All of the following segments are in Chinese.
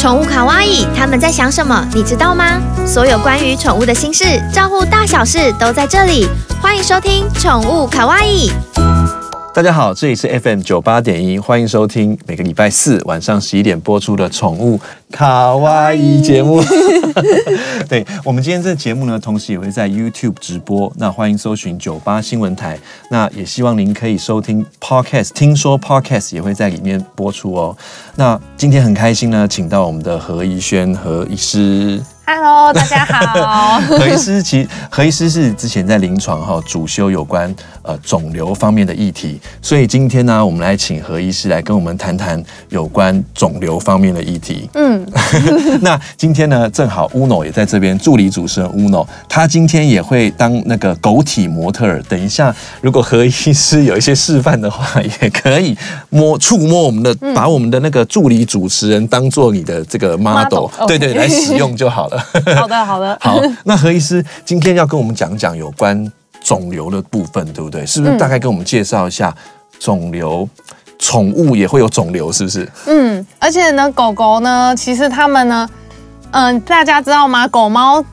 宠物卡哇伊，他们在想什么？你知道吗？所有关于宠物的心事，照顾大小事都在这里。欢迎收听《宠物卡哇伊》。大家好，这里是 FM 九八点一，欢迎收听每个礼拜四晚上十一点播出的《宠物卡哇伊》节目。对，我们今天这个节目呢，同时也会在 YouTube 直播，那欢迎搜寻九八新闻台。那也希望您可以收听 Podcast，听说 Podcast 也会在里面播出哦。那今天很开心呢，请到我们的何怡轩何医师。Hello，大家好。何医师，其何医师是之前在临床哈主修有关呃肿瘤方面的议题，所以今天呢，我们来请何医师来跟我们谈谈有关肿瘤方面的议题。嗯，那今天呢，正好 Uno 也在这边，助理主持人 Uno，他今天也会当那个狗体模特儿。等一下，如果何医师有一些示范的话，也可以摸触摸我们的，把我们的那个助理主持人当做你的这个 model，对对，来使用就好了。好的，好的。好，那何医师今天要跟我们讲讲有关肿瘤的部分，对不对？是不是大概跟我们介绍一下肿瘤？宠物也会有肿瘤，是不是？嗯，而且呢，狗狗呢，其实它们呢，嗯、呃，大家知道吗？狗猫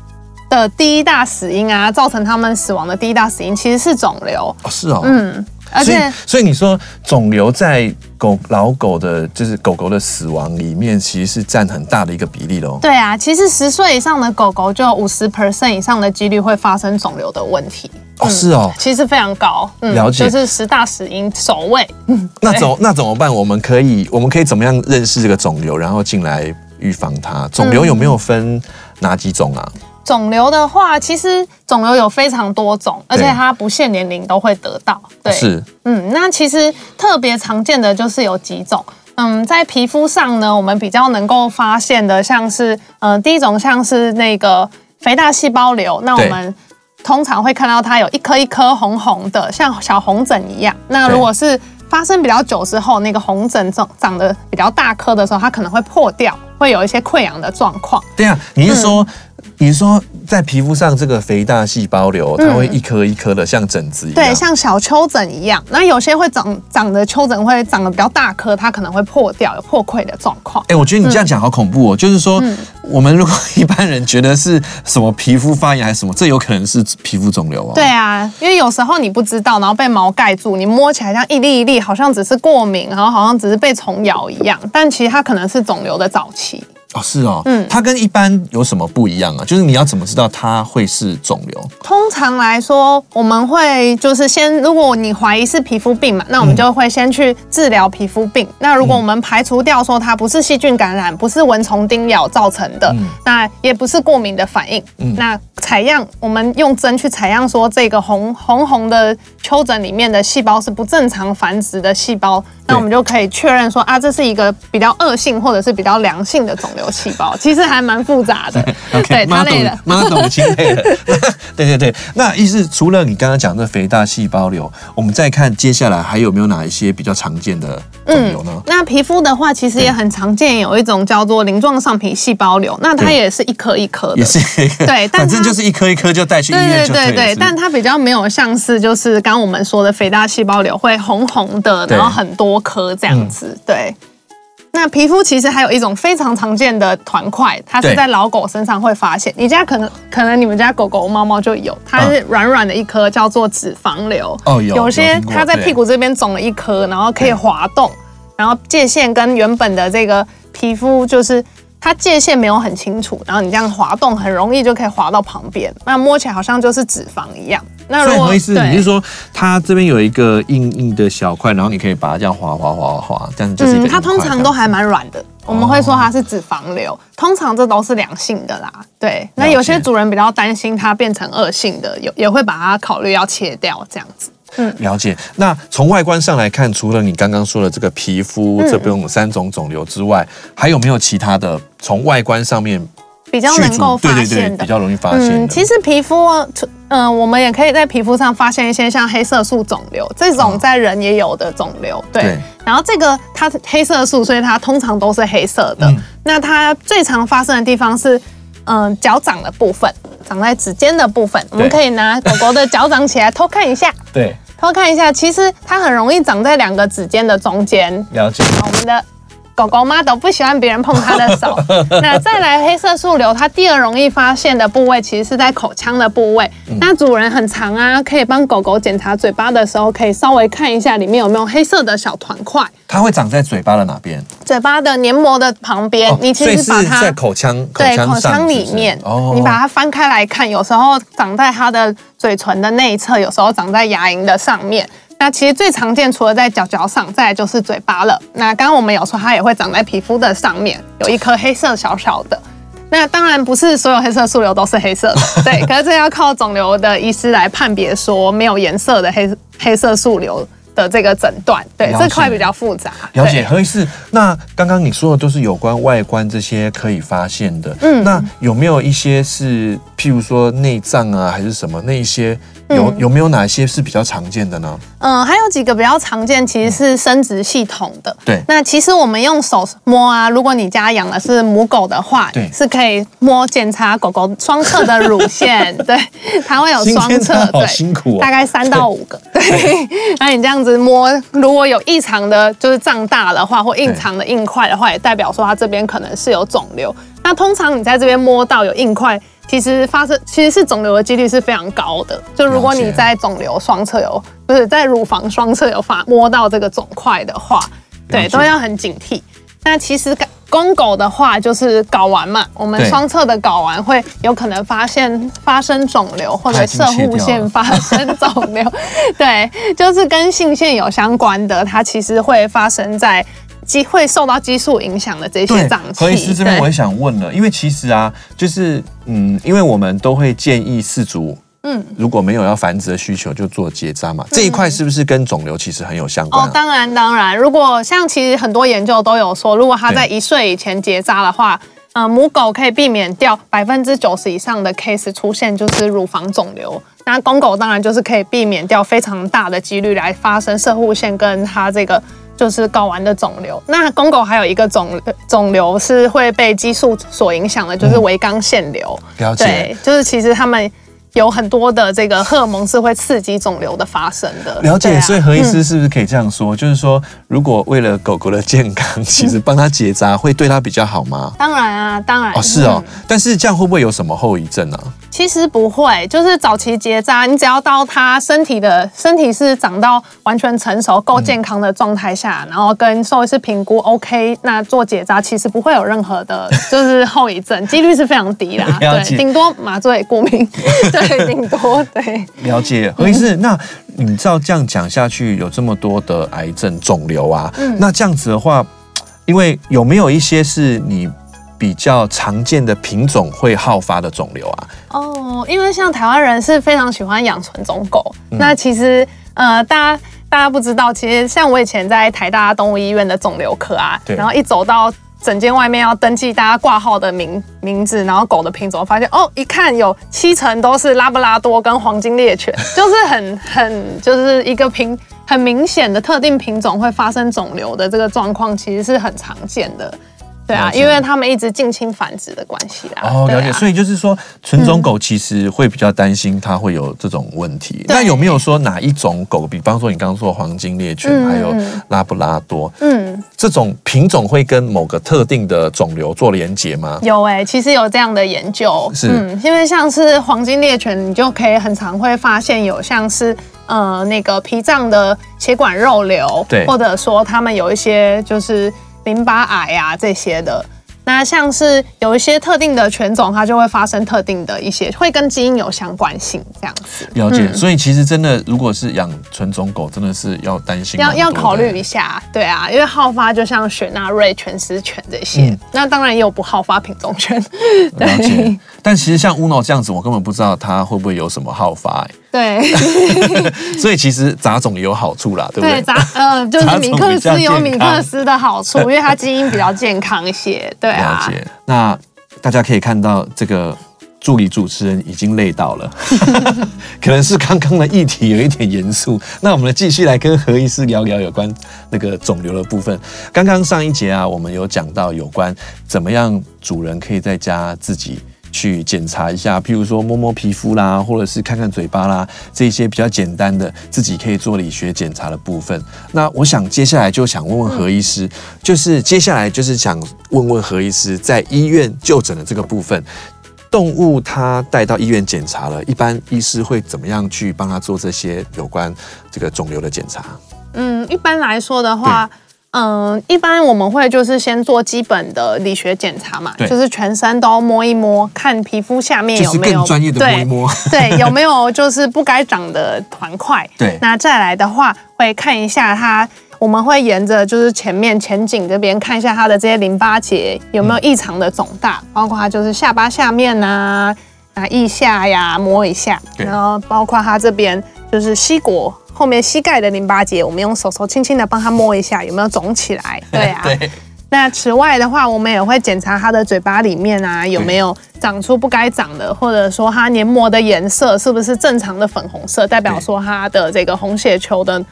的第一大死因啊，造成它们死亡的第一大死因其实是肿瘤。哦，是哦。嗯。而且，所以，所以你说肿瘤在狗老狗的，就是狗狗的死亡里面，其实是占很大的一个比例喽。对啊，其实十岁以上的狗狗就有五十 percent 以上的几率会发生肿瘤的问题。哦，是哦，其实非常高。嗯，了解，就是十大死因首位。嗯，那怎 那怎么办？我们可以我们可以怎么样认识这个肿瘤，然后进来预防它？肿瘤有没有分哪几种啊？嗯肿瘤的话，其实肿瘤有非常多种，而且它不限年龄都会得到。对，是，嗯，那其实特别常见的就是有几种，嗯，在皮肤上呢，我们比较能够发现的，像是，嗯、呃，第一种像是那个肥大细胞瘤，那我们通常会看到它有一颗一颗红红的，像小红疹一样。那如果是发生比较久之后，那个红疹长长得比较大颗的时候，它可能会破掉，会有一些溃疡的状况。对啊，你是说？嗯你说在皮肤上这个肥大细胞瘤，它会一颗一颗的像疹子一样，对，像小丘疹一样。那有些会长长的丘疹会长得比较大颗，它可能会破掉，有破溃的状况。哎，我觉得你这样讲好恐怖哦。就是说，我们如果一般人觉得是什么皮肤发炎还是什么，这有可能是皮肤肿瘤哦。对啊，因为有时候你不知道，然后被毛盖住，你摸起来像一粒一粒，好像只是过敏，然后好像只是被虫咬一样，但其实它可能是肿瘤的早期。哦，是哦，嗯，它跟一般有什么不一样啊？就是你要怎么知道它会是肿瘤？通常来说，我们会就是先，如果你怀疑是皮肤病嘛，那我们就会先去治疗皮肤病。嗯、那如果我们排除掉说它不是细菌感染，不是蚊虫叮咬造成的，嗯、那也不是过敏的反应，嗯、那采样我们用针去采样，说这个红红红的丘疹里面的细胞是不正常繁殖的细胞。那我们就可以确认说啊，这是一个比较恶性或者是比较良性的肿瘤细胞，其实还蛮复杂的。对，他累了，妈懂亲累了。对对对，那意思除了你刚刚讲的肥大细胞瘤，我们再看接下来还有没有哪一些比较常见的肿瘤呢？那皮肤的话，其实也很常见，有一种叫做鳞状上皮细胞瘤，那它也是一颗一颗的，也是一颗。对，反正就是一颗一颗就带去医院就对了。对对对，但它比较没有像是就是刚刚我们说的肥大细胞瘤会红红的，然后很多。颗这样子，嗯、对。那皮肤其实还有一种非常常见的团块，它是在老狗身上会发现。你家可能可能你们家狗狗猫猫就有，它是软软的一颗，叫做脂肪瘤。哦，有。有些它在屁股这边肿了一颗，然后可以滑动，然后界限跟原本的这个皮肤就是。它界限没有很清楚，然后你这样滑动很容易就可以滑到旁边，那摸起来好像就是脂肪一样。那如果你是说它这边有一个硬硬的小块，然后你可以把它这样滑滑滑滑，这样就是嗯，它通常都还蛮软的，我们会说它是脂肪瘤，通常这都是良性的啦。对，那有些主人比较担心它变成恶性的，有也会把它考虑要切掉这样子。嗯，了解。那从外观上来看，除了你刚刚说的这个皮肤这边有三种肿瘤之外，嗯、还有没有其他的从外观上面比较能够发现的？对对对，比较容易发现。嗯，其实皮肤嗯，我们也可以在皮肤上发现一些像黑色素肿瘤这种在人也有的肿瘤，对。对然后这个它黑色素，所以它通常都是黑色的。嗯那它最常发生的地方是，嗯，脚掌的部分，长在指尖的部分。我们可以拿狗狗的脚掌起来偷看一下，对，偷看一下，其实它很容易长在两个指尖的中间。了解。我们的。狗狗妈都不喜欢别人碰它的手。那再来黑色素瘤，它第二容易发现的部位其实是在口腔的部位。嗯、那主人很常啊，可以帮狗狗检查嘴巴的时候，可以稍微看一下里面有没有黑色的小团块。它会长在嘴巴的哪边？嘴巴的黏膜的旁边。哦、你其实把它在口腔，对，口腔里面。哦。你把它翻开来看，有时候长在它的嘴唇的内侧，有时候长在牙龈的上面。那其实最常见，除了在脚脚上，再来就是嘴巴了。那刚刚我们有说，它也会长在皮肤的上面，有一颗黑色小小的。那当然不是所有黑色素瘤都是黑色的，对。可是这要靠肿瘤的医师来判别，说没有颜色的黑黑色素瘤的这个诊断。对，这块比较复杂。了解，何医师。那刚刚你说的都是有关外观这些可以发现的。嗯。那有没有一些是，譬如说内脏啊，还是什么那一些？有有没有哪些是比较常见的呢？嗯，还有几个比较常见，其实是生殖系统的。对，那其实我们用手摸啊，如果你家养的是母狗的话，对，是可以摸检查狗狗双侧的乳腺，对，它会有双侧，对，辛苦，大概三到五个，对。那你这样子摸，如果有异常的，就是胀大的话，或异常的硬块的话，也代表说它这边可能是有肿瘤。那通常你在这边摸到有硬块。其实发生其实是肿瘤的几率是非常高的。就如果你在肿瘤双侧有，不是在乳房双侧有发摸到这个肿块的话，对，都要很警惕。那其实公狗的话就是睾丸嘛，我们双侧的睾丸会有可能发现发生肿瘤或者射护腺发生肿瘤，对，就是跟性腺有相关的，它其实会发生在。激会受到激素影响的这些脏器。何医师这边我也想问了，因为其实啊，就是嗯，因为我们都会建议饲主，嗯，如果没有要繁殖的需求，就做结扎嘛。嗯、这一块是不是跟肿瘤其实很有相关、啊？哦，当然当然。如果像其实很多研究都有说，如果它在一岁以前结扎的话，嗯、呃，母狗可以避免掉百分之九十以上的 case 出现就是乳房肿瘤。那公狗当然就是可以避免掉非常大的几率来发生射护腺跟它这个。就是睾丸的肿瘤，那公狗还有一个肿肿瘤是会被激素所影响的，就是维刚腺瘤。嗯，了解。对，就是其实他们。有很多的这个荷尔蒙是会刺激肿瘤的发生的。了解，啊、所以何医师是不是可以这样说？嗯、就是说，如果为了狗狗的健康，其实帮它结扎会对它比较好吗？当然啊，当然。哦，是哦。嗯、但是这样会不会有什么后遗症呢、啊？其实不会，就是早期结扎，你只要到他身体的身体是长到完全成熟、够健康的状态下，嗯、然后跟兽医师评估 OK，那做结扎其实不会有任何的，就是后遗症，几率是非常低啦。对，顶多麻醉过敏。对。顶多对，了解何医师。那你知道这样讲下去，有这么多的癌症肿瘤啊？嗯，那这样子的话，因为有没有一些是你比较常见的品种会好发的肿瘤啊？哦，因为像台湾人是非常喜欢养纯种狗，嗯、那其实呃，大家大家不知道，其实像我以前在台大动物医院的肿瘤科啊，然后一走到。整间外面要登记大家挂号的名名字，然后狗的品种，发现哦，一看有七成都是拉布拉多跟黄金猎犬，就是很 很就是一个品很明显的特定品种会发生肿瘤的这个状况，其实是很常见的。对啊，因为他们一直近亲繁殖的关系啦。哦，了解。所以就是说，纯种狗其实会比较担心它会有这种问题。那有没有说哪一种狗，比方说你刚刚说黄金猎犬，还有拉布拉多，嗯，这种品种会跟某个特定的肿瘤做连结吗？有哎，其实有这样的研究。是，因为像是黄金猎犬，你就可以很常会发现有像是呃那个脾脏的血管肉瘤，对，或者说他们有一些就是。淋巴癌啊这些的，那像是有一些特定的犬种，它就会发生特定的一些，会跟基因有相关性这样子。了解，嗯、所以其实真的，如果是养纯种狗，真的是要担心，要要考虑一下，对啊，因为好发就像雪纳瑞、全狮犬这些，嗯、那当然也有不好发品种犬。对，了解。但其实像乌诺这样子，我根本不知道它会不会有什么好发、欸。对，所以其实杂种也有好处啦，对不对？对，杂呃，就是米克斯有米克斯的好处，因为它基因比较健康一些。对啊。了解。那大家可以看到这个助理主持人已经累到了，可能是刚刚的议题有一点严肃。那我们继续来跟何医师聊聊有关那个肿瘤的部分。刚刚上一节啊，我们有讲到有关怎么样主人可以在家自己。去检查一下，譬如说摸摸皮肤啦，或者是看看嘴巴啦，这些比较简单的自己可以做理学检查的部分。那我想接下来就想问问何医师，就是接下来就是想问问何医师，在医院就诊的这个部分，动物它带到医院检查了，一般医师会怎么样去帮他做这些有关这个肿瘤的检查？嗯，一般来说的话。嗯，一般我们会就是先做基本的理学检查嘛，就是全身都摸一摸，看皮肤下面有没有专业的摸一摸，对，对，有没有就是不该长的团块。对，那再来的话会看一下它，我们会沿着就是前面前颈这边看一下它的这些淋巴结有没有异常的肿大，嗯、包括它就是下巴下面啊啊腋下呀摸一下，然后包括它这边就是膝骨。后面膝盖的淋巴结，我们用手手轻轻的帮他摸一下，有没有肿起来？对啊。对。那此外的话，我们也会检查他的嘴巴里面啊，有没有长出不该长的，或者说他黏膜的颜色是不是正常的粉红色，代表说他的这个红血球的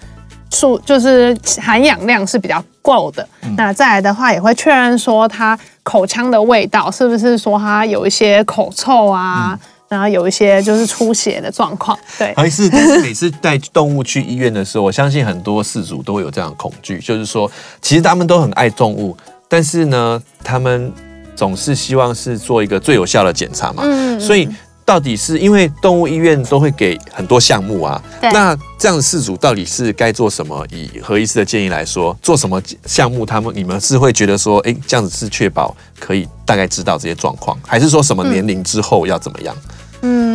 数就是含氧量是比较够的。嗯。那再来的话，也会确认说他口腔的味道是不是说他有一些口臭啊。嗯然后有一些就是出血的状况，对。还是但是每次带动物去医院的时候，我相信很多饲主都会有这样的恐惧，就是说，其实他们都很爱动物，但是呢，他们总是希望是做一个最有效的检查嘛。嗯。所以到底是因为动物医院都会给很多项目啊？那这样的事主到底是该做什么？以何医师的建议来说，做什么项目？他们你们是会觉得说，哎，这样子是确保可以大概知道这些状况，还是说什么年龄之后要怎么样？嗯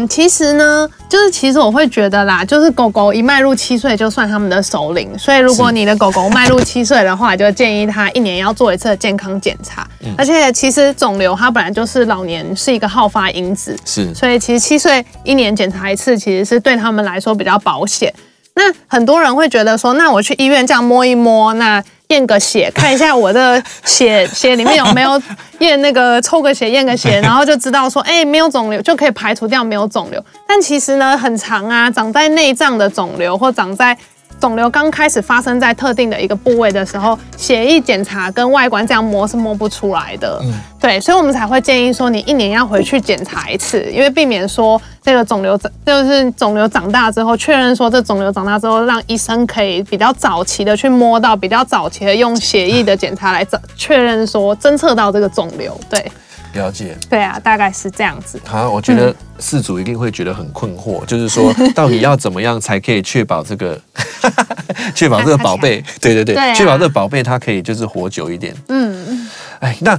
嗯，其实呢，就是其实我会觉得啦，就是狗狗一迈入七岁就算他们的首领，所以如果你的狗狗迈入七岁的话，就建议它一年要做一次健康检查。嗯。而且其实肿瘤它本来就是老年是一个好发因子，是，所以其实七岁一年检查一次，其实是对他们来说比较保险。那很多人会觉得说，那我去医院这样摸一摸，那。验个血，看一下我的血血里面有没有验那个抽个血验个血，然后就知道说，哎，没有肿瘤就可以排除掉没有肿瘤。但其实呢，很长啊，长在内脏的肿瘤或长在。肿瘤刚开始发生在特定的一个部位的时候，血液检查跟外观这样摸是摸不出来的。嗯，对，所以我们才会建议说，你一年要回去检查一次，因为避免说这个肿瘤长，就是肿瘤长大之后，确认说这肿瘤长大之后，让医生可以比较早期的去摸到，比较早期的用血液的检查来确认说侦测到这个肿瘤。对。了解，对啊，大概是这样子。好，我觉得事主一定会觉得很困惑，嗯、就是说，到底要怎么样才可以确保这个，确保这个宝贝，对对对，确、啊、保这个宝贝它可以就是活久一点。嗯，哎，那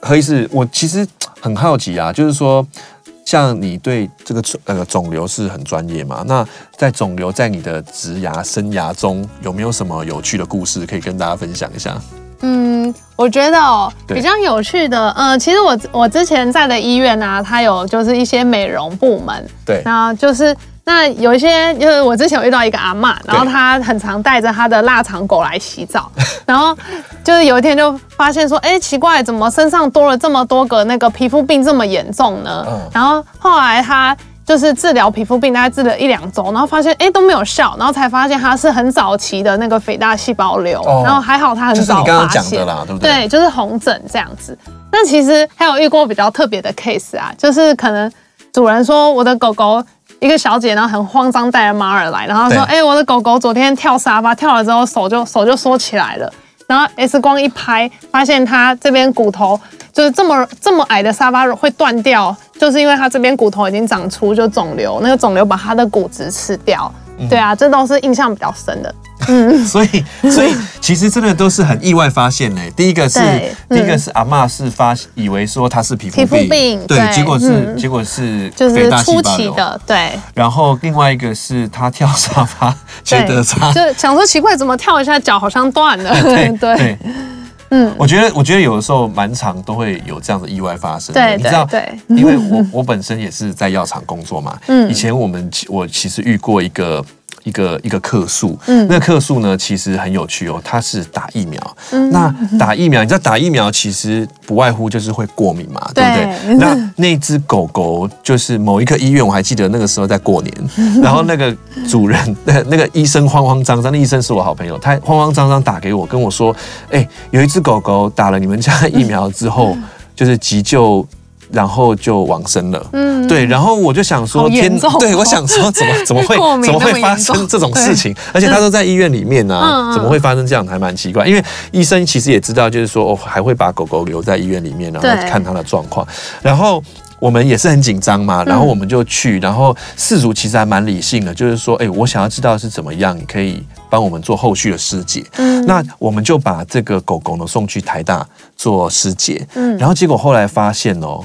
何医师，我其实很好奇啊，就是说，像你对这个那个肿瘤是很专业嘛？那在肿瘤在你的职涯生涯中，有没有什么有趣的故事可以跟大家分享一下？嗯，我觉得哦，比较有趣的，呃，其实我我之前在的医院啊，它有就是一些美容部门，对，然后就是那有一些，就是我之前有遇到一个阿嬷，然后她很常带着她的腊肠狗来洗澡，然后就是有一天就发现说，哎，奇怪，怎么身上多了这么多个那个皮肤病这么严重呢？嗯，然后后来她。就是治疗皮肤病，大概治了一两周，然后发现哎都没有效，然后才发现它是很早期的那个肥大细胞瘤，哦、然后还好它很早发现。就是你刚刚讲的啦，对不对？对，就是红疹这样子。那其实还有遇过比较特别的 case 啊，就是可能主人说我的狗狗一个小姐，然后很慌张带着马尔来，然后说哎我的狗狗昨天跳沙发跳了之后手就手就缩起来了，然后 X 光一拍发现他这边骨头。就是这么这么矮的沙发会断掉，就是因为他这边骨头已经长出就肿瘤，那个肿瘤把他的骨质吃掉。对啊，这都是印象比较深的。嗯，所以所以其实真的都是很意外发现嘞。第一个是、嗯、第一个是阿嬷是发以为说她是皮肤病，皮肤病对，结果是、嗯、结果是就是初期的对。然后另外一个是他跳沙发觉得他就想说奇怪，怎么跳一下脚好像断了？对 对。对嗯，我觉得，我觉得有的时候蛮常都会有这样的意外发生。对，你知道，对，因为我我本身也是在药厂工作嘛。嗯，以前我们我其实遇过一个一个一个克数，嗯，那个客诉呢，其实很有趣哦，它是打疫苗，嗯，那打疫苗，你知道打疫苗其实不外乎就是会过敏嘛，对，对不对？那那只狗狗就是某一个医院，我还记得那个时候在过年，然后那个主人那那个医生慌慌张张，那医生是我好朋友，他慌慌张张打给我，跟我说，哎，有一只狗狗打了你们家疫苗之后，就是急救。然后就往生了，嗯，对，然后我就想说，天，对，我想说，怎么 怎么会怎么会发生这种事情？而且他都在医院里面啊，怎么会发生这样？还蛮奇怪。因为医生其实也知道，就是说，哦，还会把狗狗留在医院里面，然后看它的状况。然后我们也是很紧张嘛，然后我们就去，然后事主其实还蛮理性的，就是说，哎，我想要知道是怎么样，你可以帮我们做后续的尸检。嗯，那我们就把这个狗狗呢送去台大做尸检。嗯，然后结果后来发现哦。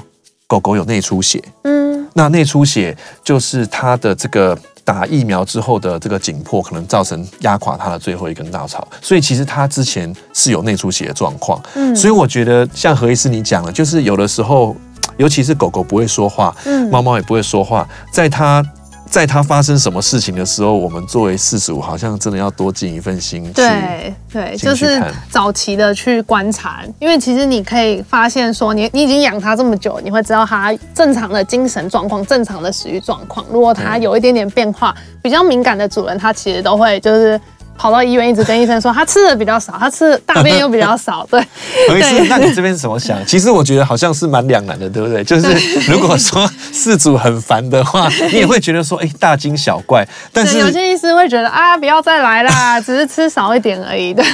狗狗有内出血，嗯，那内出血就是它的这个打疫苗之后的这个紧迫，可能造成压垮它的最后一根稻草，所以其实它之前是有内出血的状况，嗯，所以我觉得像何医师你讲的，就是有的时候，尤其是狗狗不会说话，嗯，猫猫也不会说话，在它。在它发生什么事情的时候，我们作为饲主好像真的要多尽一份心。对对，就是早期的去观察，因为其实你可以发现说你，你你已经养它这么久，你会知道它正常的精神状况、正常的食欲状况。如果它有一点点变化，比较敏感的主人，他其实都会就是。跑到医院一直跟医生说他吃的比较少，他吃的大便又比较少，对。何医师，那你这边是怎么想？其实我觉得好像是蛮两难的，对不对？就是如果说事主很烦的话，你也会觉得说，哎，大惊小怪。但是有些医师会觉得啊，不要再来啦，只是吃少一点而已，对。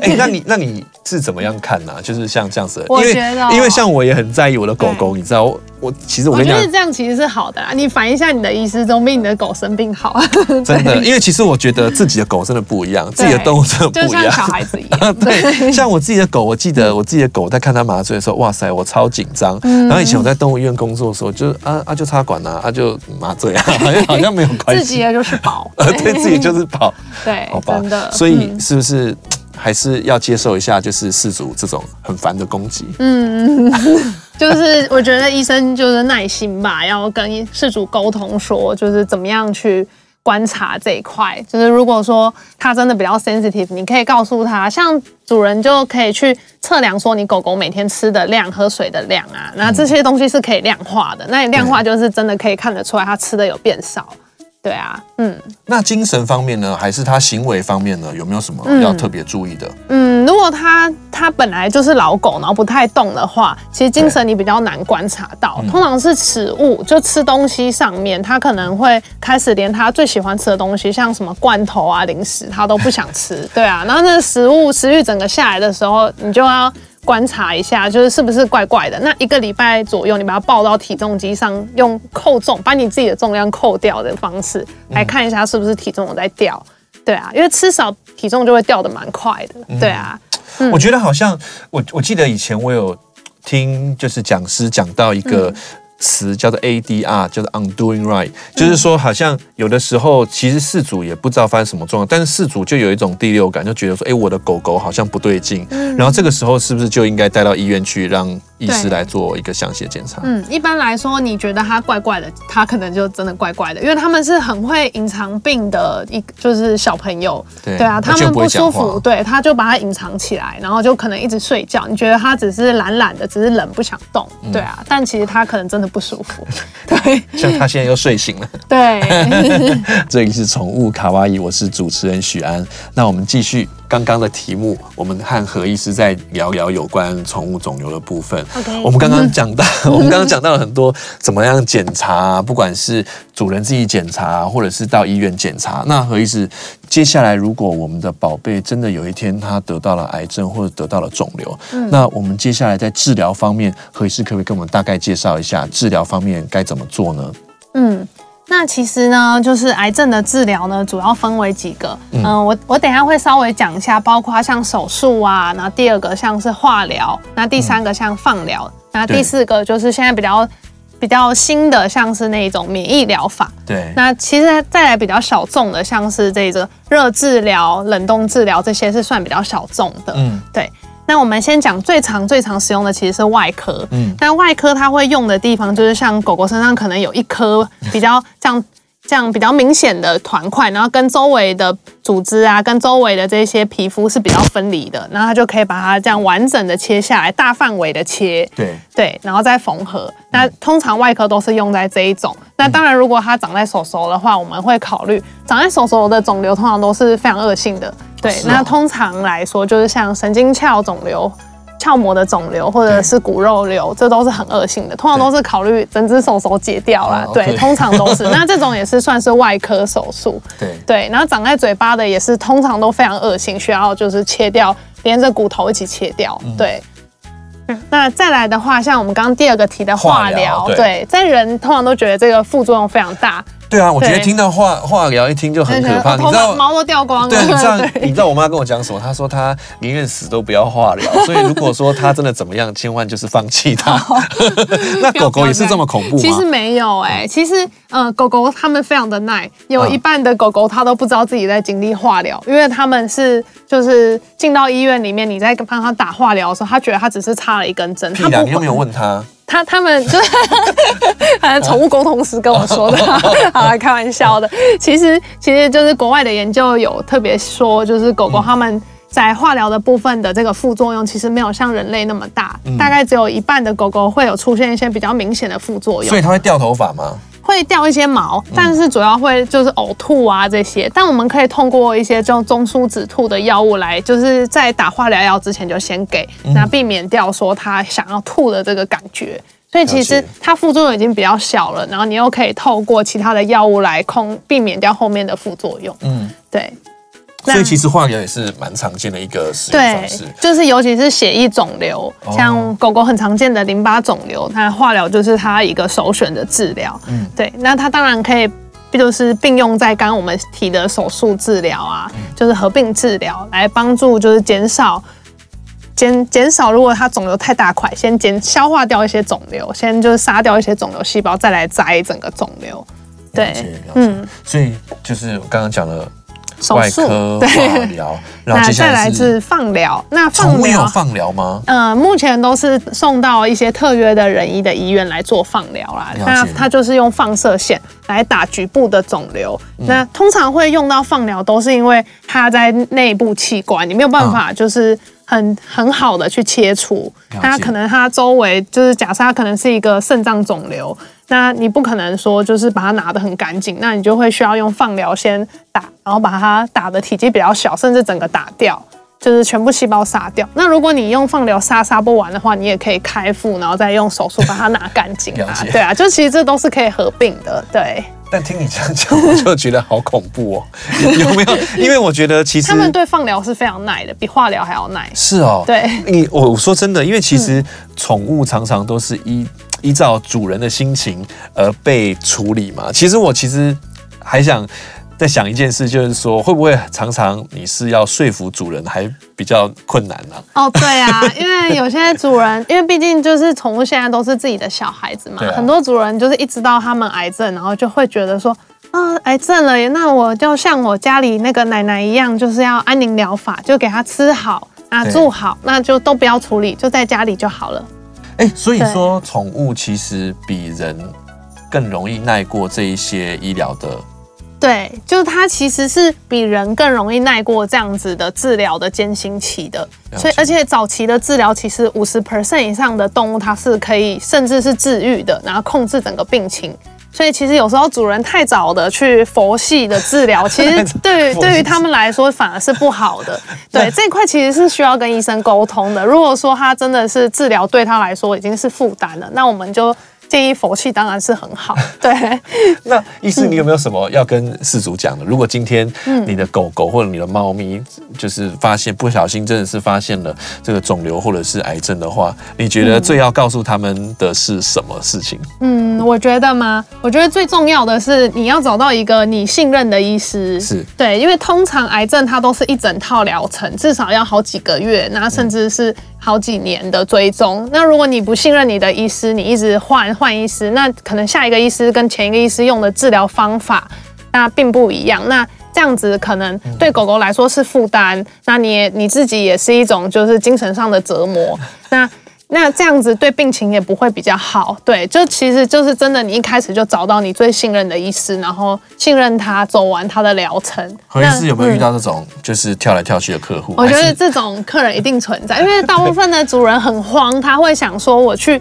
哎，那你那你是怎么样看呢？就是像这样子，我觉得，因为像我也很在意我的狗狗，你知道。我其实我跟你讲，我觉得这样其实是好的啊。你反映一下你的医师，总比你的狗生病好啊。真的，因为其实我觉得自己的狗真的不一样，自己的动物真的不一样，就像小孩子一样。对，像我自己的狗，我记得我自己的狗在看它麻醉的时候，哇塞，我超紧张。然后以前我在动物医院工作的时候，就啊啊就插管啊，啊就麻醉啊，好 像好像没有关系。自己也就是宝，呃，对自己就是宝。对，好吧。真的。所以是不是？还是要接受一下，就是饲主这种很烦的攻击。嗯，就是我觉得医生就是耐心吧，要跟饲主沟通说，就是怎么样去观察这一块。就是如果说他真的比较 sensitive，你可以告诉他，像主人就可以去测量说你狗狗每天吃的量、喝水的量啊，那这些东西是可以量化的。那你量化就是真的可以看得出来，它吃的有变少。对啊，嗯，那精神方面呢，还是他行为方面呢，有没有什么要特别注意的？嗯，如果他他本来就是老狗，然后不太动的话，其实精神你比较难观察到。通常是食物，就吃东西上面，他可能会开始连他最喜欢吃的东西，像什么罐头啊、零食，他都不想吃。对啊，然后那个食物食欲整个下来的时候，你就要。观察一下，就是是不是怪怪的。那一个礼拜左右，你把它抱到体重机上，用扣重把你自己的重量扣掉的方式来看一下，是不是体重有在掉。对啊，因为吃少体重就会掉的蛮快的。对啊，我觉得好像我我记得以前我有听就是讲师讲到一个。词叫做 ADR，叫做 Undoing Right，就是说好像有的时候其实事主也不知道发生什么状况，但是事主就有一种第六感，就觉得说，哎，我的狗狗好像不对劲，然后这个时候是不是就应该带到医院去让医师来做一个详细的检查。嗯，一般来说，你觉得他怪怪的，他可能就真的怪怪的，因为他们是很会隐藏病的一，就是小朋友。对，对啊，他们不舒服，对，他就把它隐藏起来，然后就可能一直睡觉。你觉得他只是懒懒的，只是冷不想动，对啊，但其实他可能真的不舒服。对，像他现在又睡醒了。对，这里是宠物卡哇伊，我是主持人许安。那我们继续。刚刚的题目，我们和何医师在聊聊有关宠物肿瘤的部分。我们刚刚讲到，我们刚刚讲到了很多怎么样检查，不管是主人自己检查，或者是到医院检查。那何医师，接下来如果我们的宝贝真的有一天他得到了癌症或者得到了肿瘤，嗯，那我们接下来在治疗方面，何医师可不可以跟我们大概介绍一下治疗方面该怎么做呢？嗯。那其实呢，就是癌症的治疗呢，主要分为几个。嗯，呃、我我等一下会稍微讲一下，包括像手术啊，然后第二个像是化疗，那第三个像放疗，那、嗯、第四个就是现在比较比较新的，像是那种免疫疗法。对。那其实再来比较小众的，像是这个热治疗、冷冻治疗，这些是算比较小众的。嗯，对。那我们先讲最常、最常使用的其实是外科。嗯，那外科它会用的地方就是像狗狗身上可能有一颗比较 像这样比较明显的团块，然后跟周围的组织啊，跟周围的这些皮肤是比较分离的，然后它就可以把它这样完整的切下来，大范围的切，对对，然后再缝合。那通常外科都是用在这一种。那当然，如果它长在手手的话，我们会考虑长在手手的肿瘤通常都是非常恶性的。对，那通常来说就是像神经鞘肿瘤。鞘膜的肿瘤或者是骨肉瘤，这都是很恶性的，通常都是考虑整只手手解掉啦。对，通常都是。那这种也是算是外科手术。对对，然后长在嘴巴的也是通常都非常恶性，需要就是切掉，连着骨头一起切掉。对。那再来的话，像我们刚刚第二个提的化疗，对，在人通常都觉得这个副作用非常大。对啊，我觉得听到化化疗一听就很可怕，你知道毛都掉光了。对，你知道 你知道我妈跟我讲什么？她说她宁愿死都不要化疗，所以如果说她真的怎么样，千万就是放弃它。那狗狗也是这么恐怖吗？其实没有哎，其实呃，狗狗它们非常的耐，有一半的狗狗它都不知道自己在经历化疗，因为它们是就是进到医院里面，你在帮它打化疗的时候，它觉得它只是插了一根针。屁啦，你有没有问他？他他们 就是，呃，宠物沟通师跟我说的，好，开玩笑的。其实其实就是国外的研究有特别说，就是狗狗他们在化疗的部分的这个副作用，其实没有像人类那么大，大概只有一半的狗狗会有出现一些比较明显的副作用。所以它会掉头发吗？会掉一些毛，但是主要会就是呕吐啊这些。但我们可以通过一些这种中枢止吐的药物来，就是在打化疗药之前就先给，那避免掉说他想要吐的这个感觉。所以其实它副作用已经比较小了，然后你又可以透过其他的药物来控避免掉后面的副作用。嗯，对。所以其实化疗也是蛮常见的一个使用方式，就是尤其是血液肿瘤，像狗狗很常见的淋巴肿瘤，它化疗就是它一个首选的治疗。嗯，对，那它当然可以，就是并用在刚刚我们提的手术治疗啊，就是合并治疗来帮助，就是减少减减少，如果它肿瘤太大块，先减消化掉一些肿瘤，先就是杀掉一些肿瘤细胞，再来摘整个肿瘤。对，嗯，所以就是我刚刚讲了。外科化疗，那再来是放疗。那放疗有放疗吗？呃，目前都是送到一些特约的仁医的医院来做放疗啦。那它就是用放射线来打局部的肿瘤。那通常会用到放疗，都是因为它在内部器官，你没有办法就是很很好的去切除。它可能它周围就是假设它可能是一个肾脏肿瘤。那你不可能说就是把它拿得很干净，那你就会需要用放疗先打，然后把它打的体积比较小，甚至整个打掉，就是全部细胞杀掉。那如果你用放疗杀杀不完的话，你也可以开腹，然后再用手术把它拿干净啊。对啊，就其实这都是可以合并的。对。但听你这样讲，我就觉得好恐怖哦。有没有？因为我觉得其实他们对放疗是非常耐的，比化疗还要耐。是哦。对。你我说真的，因为其实宠物常常都是一。依照主人的心情而被处理嘛？其实我其实还想再想一件事，就是说会不会常常你是要说服主人还比较困难呢？哦，对啊，因为有些主人，因为毕竟就是宠物现在都是自己的小孩子嘛，很多主人就是一知道他们癌症，然后就会觉得说，啊，癌症了耶，那我就像我家里那个奶奶一样，就是要安宁疗法，就给他吃好啊，住好，那就都不要处理，就在家里就好了。哎，所以说宠物其实比人更容易耐过这一些医疗的。对，就是它其实是比人更容易耐过这样子的治疗的艰辛期的。所以，而且早期的治疗，其实五十 percent 以上的动物它是可以甚至是治愈的，然后控制整个病情。所以，其实有时候主人太早的去佛系的治疗，其实对于对于他们来说反而是不好的。对，这一块其实是需要跟医生沟通的。如果说他真的是治疗对他来说已经是负担了，那我们就。建议佛系当然是很好，对。那医师，你有没有什么要跟饲主讲的？如果今天你的狗狗或者你的猫咪就是发现不小心真的是发现了这个肿瘤或者是癌症的话，你觉得最要告诉他们的是什么事情？嗯，我觉得吗？我觉得最重要的是你要找到一个你信任的医师，是对，因为通常癌症它都是一整套疗程，至少要好几个月，那甚至是。好几年的追踪，那如果你不信任你的医师，你一直换换医师，那可能下一个医师跟前一个医师用的治疗方法那并不一样，那这样子可能对狗狗来说是负担，那你你自己也是一种就是精神上的折磨。那那这样子对病情也不会比较好。对，就其实就是真的，你一开始就找到你最信任的医师，然后信任他走完他的疗程。何医师有没有遇到这种就是跳来跳去的客户？我觉得这种客人一定存在，因为大部分的主人很慌，他会想说我去。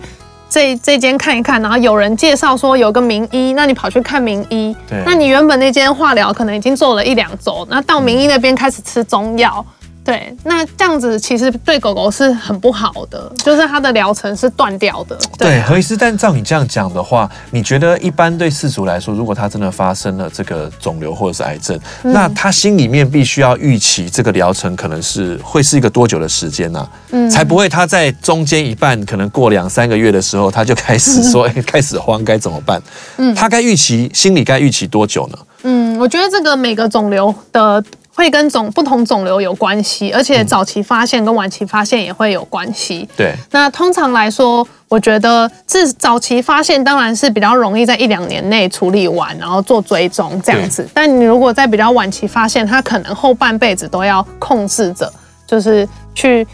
这这间看一看，然后有人介绍说有个名医，那你跑去看名医。对。那你原本那间化疗可能已经做了一两周，那到名医那边开始吃中药。嗯对，那这样子其实对狗狗是很不好的，就是它的疗程是断掉的。对，何医师，但照你这样讲的话，你觉得一般对饲主来说，如果它真的发生了这个肿瘤或者是癌症，嗯、那他心里面必须要预期这个疗程可能是会是一个多久的时间呢、啊？嗯，才不会他在中间一半，可能过两三个月的时候，他就开始说，嗯、开始慌，该怎么办？嗯，他该预期心里该预期多久呢？嗯，我觉得这个每个肿瘤的。会跟肿不同肿瘤有关系，而且早期发现跟晚期发现也会有关系。对，那通常来说，我觉得这早期发现当然是比较容易在一两年内处理完，然后做追踪这样子。但你如果在比较晚期发现，它可能后半辈子都要控制着，就是去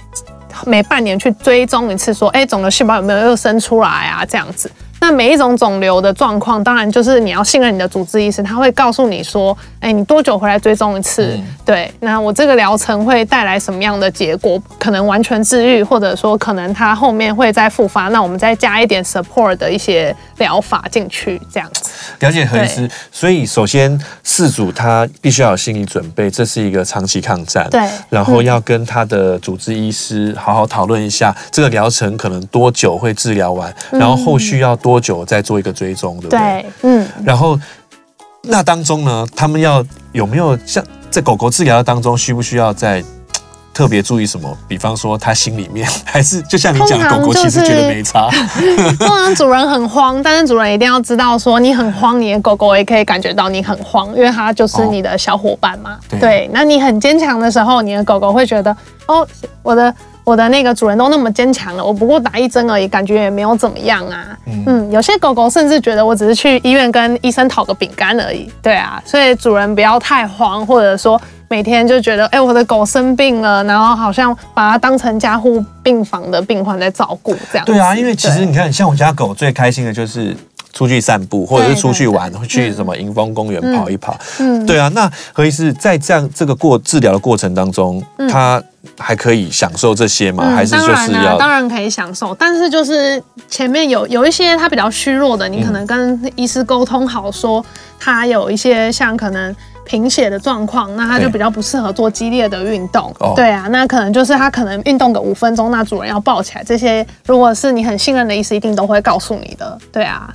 每半年去追踪一次，说，哎，肿瘤细胞有没有又生出来啊？这样子。那每一种肿瘤的状况，当然就是你要信任你的主治医师，他会告诉你说，哎，你多久回来追踪一次？嗯、对，那我这个疗程会带来什么样的结果？可能完全治愈，或者说可能它后面会再复发，那我们再加一点 support 的一些疗法进去，这样子。了解何医师，所以首先事主他必须要有心理准备，这是一个长期抗战。对，然后要跟他的主治医师好好讨论一下，这个疗程可能多久会治疗完，然后后续要多久再做一个追踪，对不对？对，嗯。然后那当中呢，他们要有没有像在狗狗治疗当中，需不需要在？特别注意什么？比方说，他心里面还是就像你讲的，狗狗其实觉得没差。通常主人很慌，但是主人一定要知道，说你很慌，你的狗狗也可以感觉到你很慌，因为它就是你的小伙伴嘛。哦、对，对，那你很坚强的时候，你的狗狗会觉得，哦，我的我的那个主人都那么坚强了，我不过打一针而已，感觉也没有怎么样啊。嗯，嗯，有些狗狗甚至觉得我只是去医院跟医生讨个饼干而已。对啊，所以主人不要太慌，或者说。每天就觉得，哎、欸，我的狗生病了，然后好像把它当成加护病房的病患在照顾，这样。对啊，因为其实你看，像我家狗最开心的就是出去散步，或者是出去玩，会去什么迎风公园跑一跑。嗯，对啊。那何医师在这样这个过治疗的过程当中，它还可以享受这些吗？嗯、还是就是要当然、啊？当然可以享受，但是就是前面有有一些它比较虚弱的，你可能跟医师沟通好，说它有一些像可能。贫血的状况，那他就比较不适合做激烈的运动。对啊，那可能就是他可能运动个五分钟，那主人要抱起来。这些如果是你很信任的医师，一定都会告诉你的。对啊。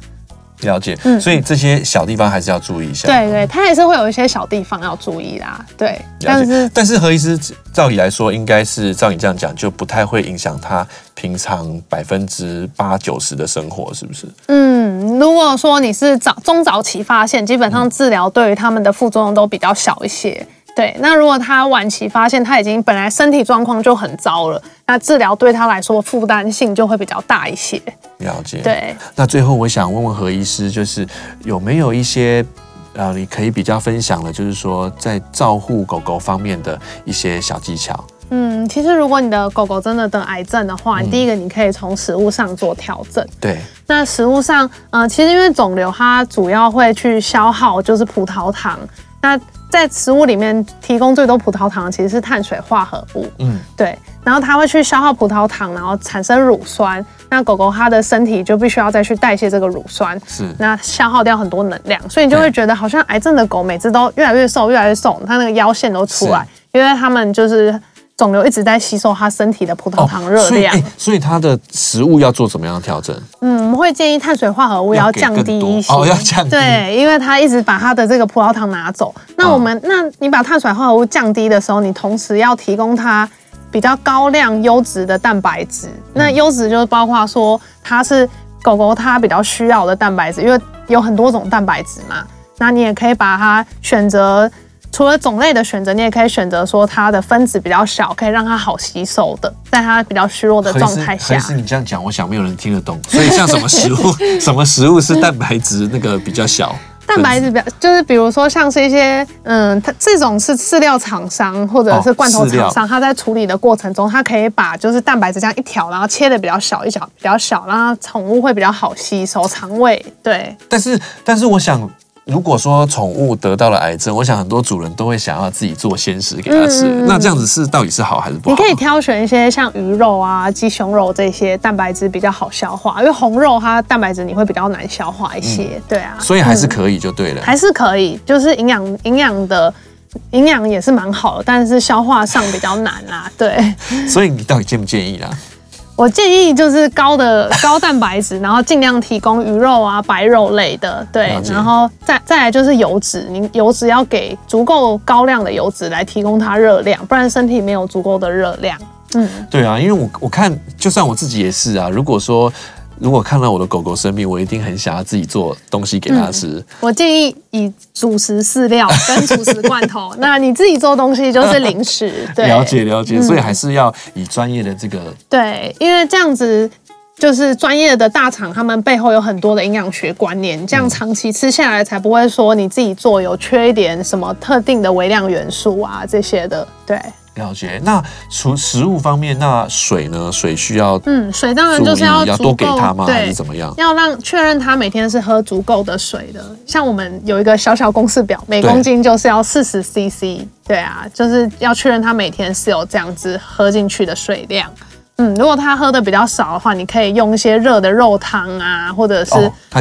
了解，嗯，所以这些小地方还是要注意一下。对对，它也是会有一些小地方要注意啦。对，但是但是何医师照理来说，应该是照你这样讲，就不太会影响他平常百分之八九十的生活，是不是？嗯，如果说你是早中早期发现，基本上治疗对于他们的副作用都比较小一些。对，那如果他晚期发现他已经本来身体状况就很糟了，那治疗对他来说负担性就会比较大一些。了解。对，那最后我想问问何医师，就是有没有一些呃，你可以比较分享的，就是说在照护狗狗方面的一些小技巧。嗯，其实如果你的狗狗真的得癌症的话，嗯、第一个你可以从食物上做调整。对。那食物上，呃，其实因为肿瘤它主要会去消耗就是葡萄糖，那。在食物里面提供最多葡萄糖的其实是碳水化合物，嗯，对，然后它会去消耗葡萄糖，然后产生乳酸，那狗狗它的身体就必须要再去代谢这个乳酸，是，那消耗掉很多能量，所以你就会觉得好像癌症的狗每次都越来越瘦，越来越瘦，它那个腰线都出来，因为它们就是。肿瘤一直在吸收它身体的葡萄糖热量，哦，所以它的食物要做怎么样的调整？嗯，我们会建议碳水化合物要降低一些，哦，要降低，对，因为它一直把它的这个葡萄糖拿走。那我们，哦，那你把碳水化合物降低的时候，你同时要提供它比较高量优质的蛋白质。嗯，那优质就是包括说它是狗狗它比较需要的蛋白质，因为有很多种蛋白质嘛。那你也可以把它选择。除了种类的选择，你也可以选择说它的分子比较小，可以让它好吸收的，在它比较虚弱的状态下。还是你这样讲，我想没有人听得懂。所以像什么食物，什么食物是蛋白质那个比较小？蛋白质比较就是比如说像是一些嗯，它这种是饲料厂商或者是罐头厂商，它在处理的过程中，它可以把就是蛋白质这样一条，然后切的比较小一小比较小，然后宠物会比较好吸收肠胃。对，但是但是我想。如果说宠物得到了癌症，我想很多主人都会想要自己做鲜食给它吃。嗯、那这样子是到底是好还是不好？你可以挑选一些像鱼肉啊、鸡胸肉这些蛋白质比较好消化，因为红肉它蛋白质你会比较难消化一些。嗯、对啊，所以还是可以就对了，嗯、还是可以，就是营养营养的营养也是蛮好的，但是消化上比较难啦。对，所以你到底建不建议啦？我建议就是高的 高蛋白质，然后尽量提供鱼肉啊、白肉类的，对，然后再再来就是油脂，你油脂要给足够高量的油脂来提供它热量，不然身体没有足够的热量。嗯，对啊，因为我我看就算我自己也是啊，如果说。如果看到我的狗狗生病，我一定很想要自己做东西给它吃。嗯。我建议以主食饲料跟主食罐头，那你自己做东西就是零食。对，了解了解，所以还是要以专业的这个。对，因为这样子就是专业的大厂，他们背后有很多的营养学观念，这样长期吃下来才不会说你自己做有缺一点什么特定的微量元素啊这些的。对。了解，那除食物方面，那水呢？水需要嗯，水当然就是要要多给他吗？还是怎么样？要让确认他每天是喝足够的水的。像我们有一个小小公式表，每公斤就是要四十 CC。对啊，就是要确认他每天是有这样子喝进去的水量。嗯，如果他喝的比较少的话，你可以用一些热的肉汤啊，或者是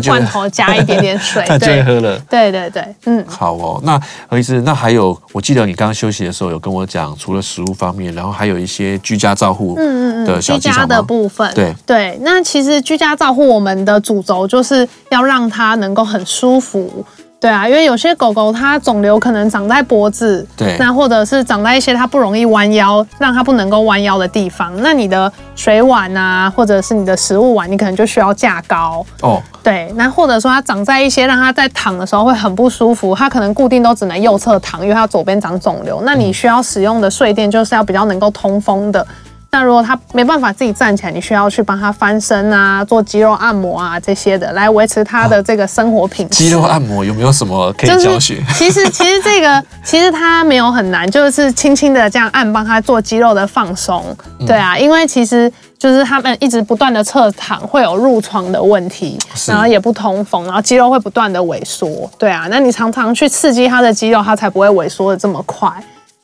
罐头加一点点水，他就会喝了。对对对，嗯，好哦。那何医师，那还有，我记得你刚刚休息的时候有跟我讲，除了食物方面，然后还有一些居家照护嗯嗯嗯，居家的部分。对对，那其实居家照护我们的主轴就是要让它能够很舒服。对啊，因为有些狗狗它肿瘤可能长在脖子，对，那或者是长在一些它不容易弯腰，让它不能够弯腰的地方，那你的水碗啊，或者是你的食物碗，你可能就需要架高哦。对，那或者说它长在一些让它在躺的时候会很不舒服，它可能固定都只能右侧躺，因为它左边长肿瘤，那你需要使用的睡垫就是要比较能够通风的。那如果他没办法自己站起来，你需要去帮他翻身啊，做肌肉按摩啊这些的，来维持他的这个生活品质。肌肉按摩有没有什么可以教学？就是、其实其实这个其实它没有很难，就是轻轻的这样按，帮他做肌肉的放松。对啊，因为其实就是他们一直不断的侧躺，会有褥疮的问题，然后也不通风，然后肌肉会不断的萎缩。对啊，那你常常去刺激他的肌肉，他才不会萎缩的这么快。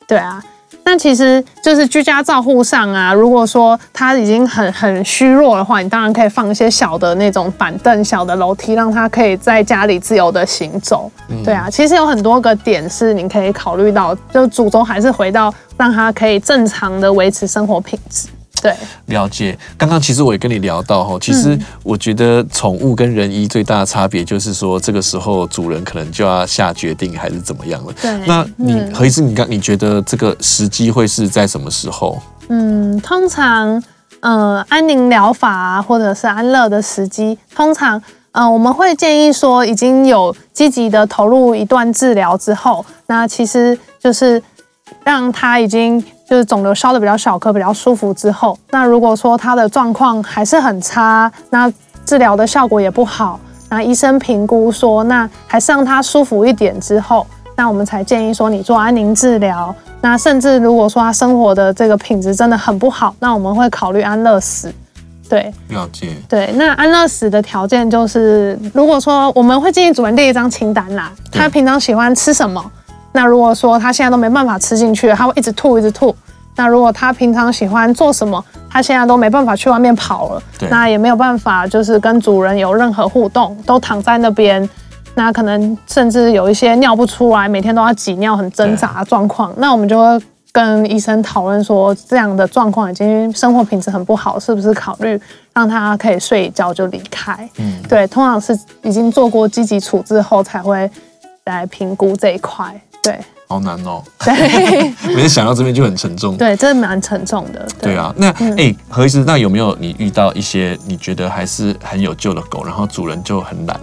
对啊。那其实就是居家照护上啊，如果说他已经很很虚弱的话，你当然可以放一些小的那种板凳、小的楼梯，让他可以在家里自由的行走。嗯、对啊，其实有很多个点是你可以考虑到，就祖宗还是回到让他可以正常的维持生活品质。对，了解。刚刚其实我也跟你聊到哈，其实我觉得宠物跟人医最大的差别就是说，这个时候主人可能就要下决定还是怎么样了。对，那你何医师，你刚你觉得这个时机会是在什么时候？嗯，通常呃安宁疗法啊，或者是安乐的时机，通常嗯我们会建议说，已经有积极的投入一段治疗之后，那其实就是让他已经。就是肿瘤烧的比较小颗，比较舒服之后，那如果说他的状况还是很差，那治疗的效果也不好，那医生评估说，那还是让他舒服一点之后，那我们才建议说你做安宁治疗。那甚至如果说他生活的这个品质真的很不好，那我们会考虑安乐死。对，了解。对，那安乐死的条件就是，如果说我们会建议主人列一张清单啦，他平常喜欢吃什么？那如果说他现在都没办法吃进去，他会一直吐，一直吐。那如果他平常喜欢做什么，他现在都没办法去外面跑了，那也没有办法就是跟主人有任何互动，都躺在那边，那可能甚至有一些尿不出来，每天都要挤尿，很挣扎的状况。那我们就会跟医生讨论说，这样的状况已经生活品质很不好，是不是考虑让他可以睡一觉就离开？嗯，对，通常是已经做过积极处置后才会来评估这一块。对，好难哦。对，每次想到这边就很沉重。对，真的蛮沉重的。对，对啊，那哎、何医师，那有没有你遇到一些你觉得还是很有救的狗，然后主人就很懒？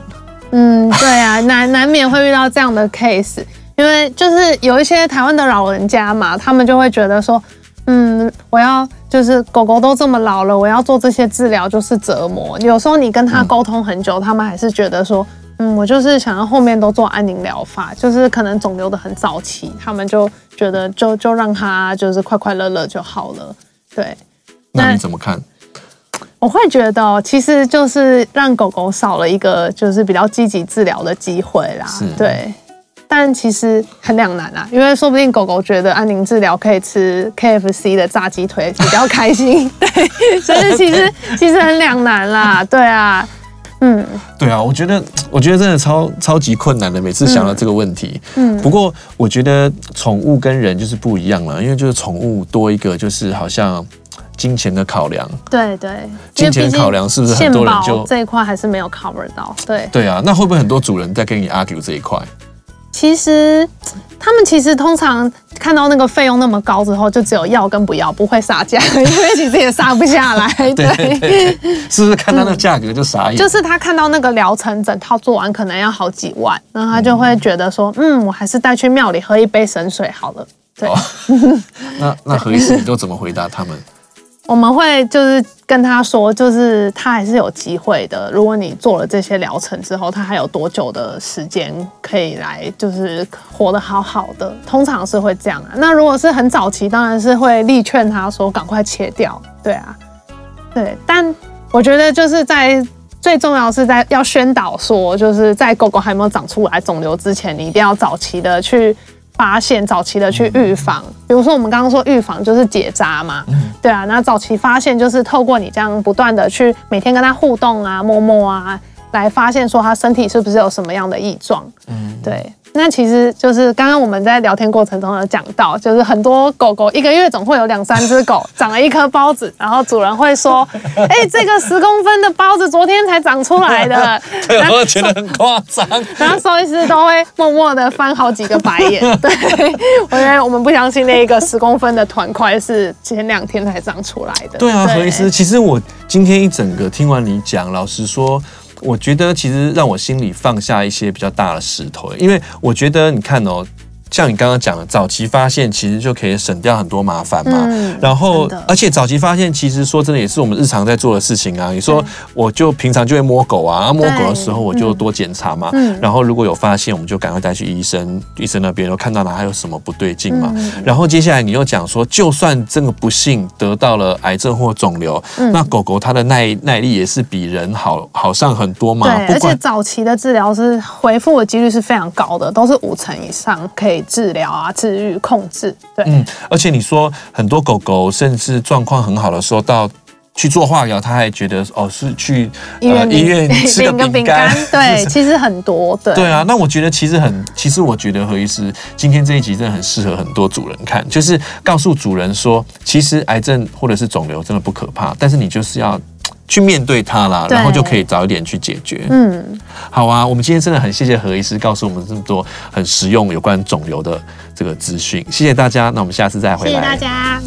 嗯，对啊，难难免会遇到这样的 case，因为就是有一些台湾的老人家嘛，他们就会觉得说，嗯，我要就是狗狗都这么老了，我要做这些治疗就是折磨。有时候你跟他沟通很久，嗯、他们还是觉得说。嗯，我就是想要后面都做安宁疗法，就是可能肿瘤的很早期，他们就觉得就就让他就是快快乐乐就好了。对，那你怎么看？我会觉得，其实就是让狗狗少了一个就是比较积极治疗的机会啦。对。但其实很两难啊，因为说不定狗狗觉得安宁治疗可以吃 KFC 的炸鸡腿比较开心，对，所以其实其实很两难啦，对啊，嗯，对啊，我觉得 我觉得真的超超级困难的，每次想到这个问题，嗯，不过我觉得宠物跟人就是不一样了，因为就是宠物多一个就是好像金钱的考量，对对，金钱考量是不是很多人就这一块还是没有 cover 到，对。对啊，那会不会很多主人在跟你 argue 这一块？其实，他们其实通常看到那个费用那么高之后，就只有要跟不要，不会杀价，因为其实也杀不下来。对，对，对，是不是看到那个价格就傻眼？就是他看到那个疗程整套做完可能要好几万，然后他就会觉得说，嗯，我还是带去庙里喝一杯神水好了。对，哦、那那何医师你都怎么回答他们？我们会就是跟他说，就是他还是有机会的。如果你做了这些疗程之后，他还有多久的时间可以来，就是活得好好的。通常是会这样啊。那如果是很早期，当然是会力劝他说赶快切掉。对啊，对。但我觉得就是在最重要是在要宣导说，就是在狗狗还没有长出来肿瘤之前，你一定要早期的去。发现早期的去预防，比如说我们刚刚说预防就是结扎嘛，对啊，那早期发现就是透过你这样不断的去每天跟他互动啊、摸摸啊，来发现说他身体是不是有什么样的异状，嗯，对。那其实就是刚刚我们在聊天过程中有讲到，就是很多狗狗一个月总会有两三只狗长了一颗包子，然后主人会说：“哎、欸，这个十公分的包子昨天才长出来的。”对，我觉得很夸张。然后兽医师都会默默的翻好几个白眼。对，我觉得我们不相信那一个十公分的团块是前两天才长出来的。对啊，何医师，其实我今天一整个听完你讲，老实说。我觉得其实让我心里放下一些比较大的石头，因为我觉得你看哦。像你刚刚讲的，早期发现其实就可以省掉很多麻烦嘛。嗯、然后，而且早期发现其实说真的也是我们日常在做的事情啊。你说我就平常就会摸狗啊，摸狗的时候我就多检查嘛。嗯、然后如果有发现，我们就赶快带去医生，医生那边又看到哪还有什么不对劲嘛。嗯、然后接下来你又讲说，就算真的不幸得到了癌症或肿瘤，嗯、那狗狗它的耐耐力也是比人好好上很多嘛。对，而且早期的治疗是恢复的几率是非常高的，都是五成以上可以。治疗啊，治愈、控制，对，嗯，而且你说很多狗狗甚至状况很好的时候，到去做化疗，他还觉得哦是去医院、呃、医院 吃个饼干，对，其实很多，对，对啊，那我觉得其实很，其实我觉得何医师今天这一集真的很适合很多主人看，就是告诉主人说，其实癌症或者是肿瘤真的不可怕，但是你就是要。去面对它啦，然后就可以早一点去解决。嗯，好啊，我们今天真的很谢谢何医师告诉我们这么多很实用有关肿瘤的这个资讯，谢谢大家。那我们下次再回来。谢谢大家。